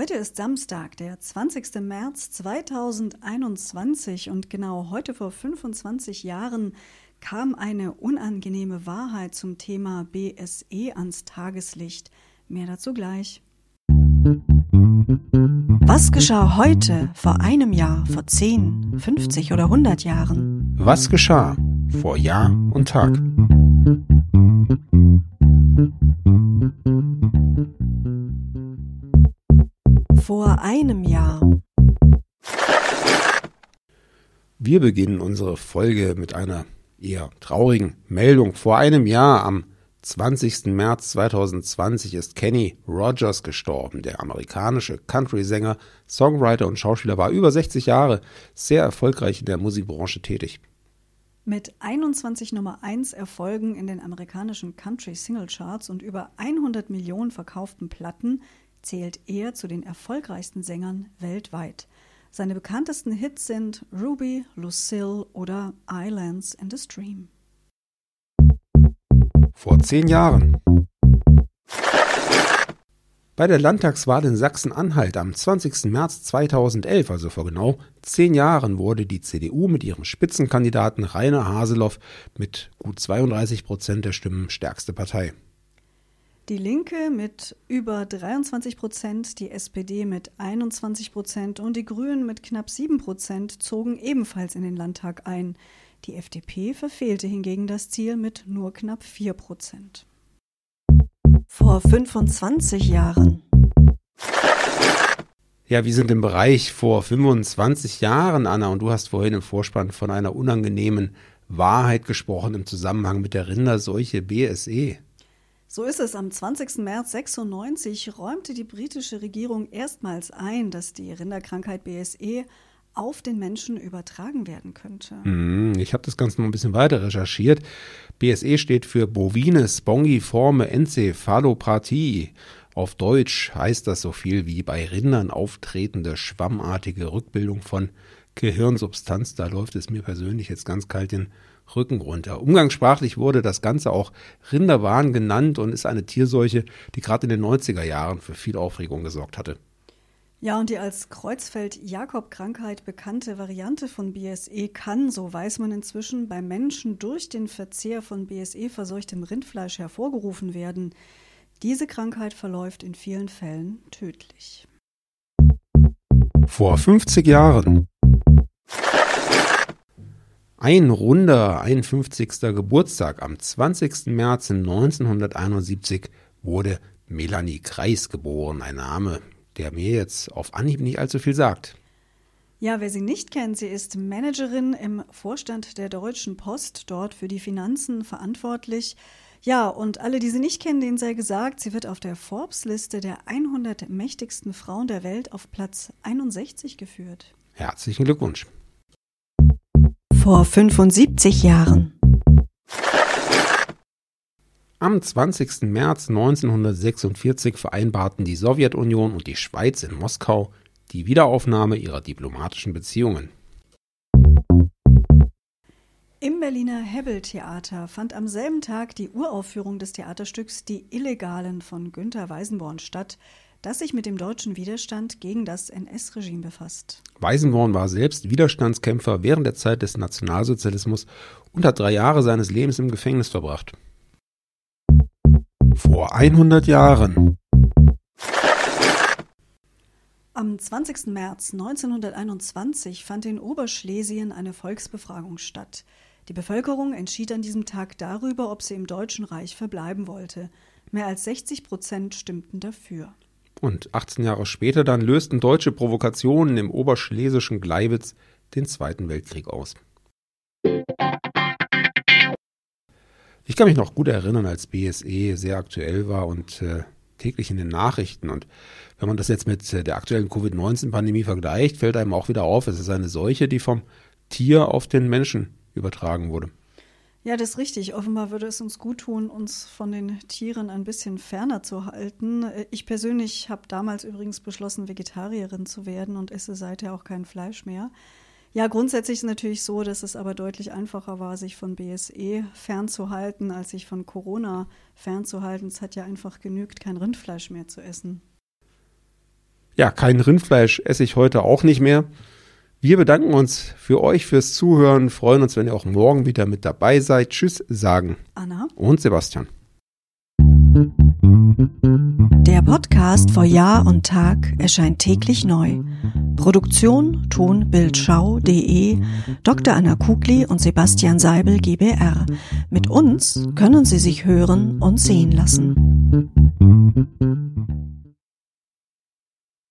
Heute ist Samstag, der 20. März 2021 und genau heute vor 25 Jahren kam eine unangenehme Wahrheit zum Thema BSE ans Tageslicht. Mehr dazu gleich. Was geschah heute, vor einem Jahr, vor 10, 50 oder 100 Jahren? Was geschah vor Jahr und Tag? Vor einem Jahr. Wir beginnen unsere Folge mit einer eher traurigen Meldung. Vor einem Jahr, am 20. März 2020, ist Kenny Rogers gestorben. Der amerikanische Country-Sänger, Songwriter und Schauspieler war über 60 Jahre sehr erfolgreich in der Musikbranche tätig. Mit 21 Nummer 1 Erfolgen in den amerikanischen Country Single Charts und über 100 Millionen verkauften Platten zählt er zu den erfolgreichsten Sängern weltweit. Seine bekanntesten Hits sind Ruby, Lucille oder Islands in the Stream. Vor zehn Jahren. Bei der Landtagswahl in Sachsen-Anhalt am 20. März 2011, also vor genau zehn Jahren, wurde die CDU mit ihrem Spitzenkandidaten Rainer Haseloff mit gut 32 Prozent der Stimmen stärkste Partei. Die Linke mit über 23 Prozent, die SPD mit 21 Prozent und die Grünen mit knapp 7 Prozent zogen ebenfalls in den Landtag ein. Die FDP verfehlte hingegen das Ziel mit nur knapp 4 Prozent. Vor 25 Jahren. Ja, wir sind im Bereich vor 25 Jahren, Anna, und du hast vorhin im Vorspann von einer unangenehmen Wahrheit gesprochen im Zusammenhang mit der Rinderseuche BSE. So ist es. Am 20. März 96 räumte die britische Regierung erstmals ein, dass die Rinderkrankheit BSE auf den Menschen übertragen werden könnte. Mhm, ich habe das Ganze noch ein bisschen weiter recherchiert. BSE steht für bovine spongiforme Enzephalopathie. Auf Deutsch heißt das so viel wie bei Rindern auftretende schwammartige Rückbildung von Gehirnsubstanz. Da läuft es mir persönlich jetzt ganz kalt den Rücken runter. Umgangssprachlich wurde das Ganze auch Rinderwahn genannt und ist eine Tierseuche, die gerade in den 90er Jahren für viel Aufregung gesorgt hatte. Ja, und die als Kreuzfeld-Jakob-Krankheit bekannte Variante von BSE kann, so weiß man inzwischen, beim Menschen durch den Verzehr von BSE-verseuchtem Rindfleisch hervorgerufen werden. Diese Krankheit verläuft in vielen Fällen tödlich. Vor 50 Jahren ein runder 51. Geburtstag am 20. März 1971 wurde Melanie Kreis geboren, ein Name, der mir jetzt auf Anhieb nicht allzu viel sagt. Ja, wer sie nicht kennt, sie ist Managerin im Vorstand der Deutschen Post, dort für die Finanzen verantwortlich. Ja, und alle, die sie nicht kennen, denen sei gesagt, sie wird auf der Forbes-Liste der 100 mächtigsten Frauen der Welt auf Platz 61 geführt. Herzlichen Glückwunsch vor 75 Jahren. Am 20. März 1946 vereinbarten die Sowjetunion und die Schweiz in Moskau die Wiederaufnahme ihrer diplomatischen Beziehungen. Im Berliner Hebbel-Theater fand am selben Tag die Uraufführung des Theaterstücks Die Illegalen von Günter Weisenborn statt, das sich mit dem deutschen Widerstand gegen das NS-Regime befasst. Weisenborn war selbst Widerstandskämpfer während der Zeit des Nationalsozialismus und hat drei Jahre seines Lebens im Gefängnis verbracht. Vor 100 Jahren. Am 20. März 1921 fand in Oberschlesien eine Volksbefragung statt. Die Bevölkerung entschied an diesem Tag darüber, ob sie im Deutschen Reich verbleiben wollte. Mehr als 60 Prozent stimmten dafür. Und 18 Jahre später dann lösten deutsche Provokationen im oberschlesischen Gleiwitz den Zweiten Weltkrieg aus. Ich kann mich noch gut erinnern, als BSE sehr aktuell war und äh, täglich in den Nachrichten. Und wenn man das jetzt mit äh, der aktuellen Covid-19-Pandemie vergleicht, fällt einem auch wieder auf, es ist eine Seuche, die vom Tier auf den Menschen übertragen wurde. Ja, das ist richtig. Offenbar würde es uns gut tun, uns von den Tieren ein bisschen ferner zu halten. Ich persönlich habe damals übrigens beschlossen, Vegetarierin zu werden und esse seither auch kein Fleisch mehr. Ja, grundsätzlich ist es natürlich so, dass es aber deutlich einfacher war, sich von BSE fernzuhalten, als sich von Corona fernzuhalten. Es hat ja einfach genügt, kein Rindfleisch mehr zu essen. Ja, kein Rindfleisch esse ich heute auch nicht mehr. Wir bedanken uns für euch fürs Zuhören, freuen uns, wenn ihr auch morgen wieder mit dabei seid. Tschüss sagen Anna und Sebastian. Der Podcast vor Jahr und Tag erscheint täglich neu. Produktion tonbildschau.de Dr. Anna Kugli und Sebastian Seibel GBR. Mit uns können Sie sich hören und sehen lassen.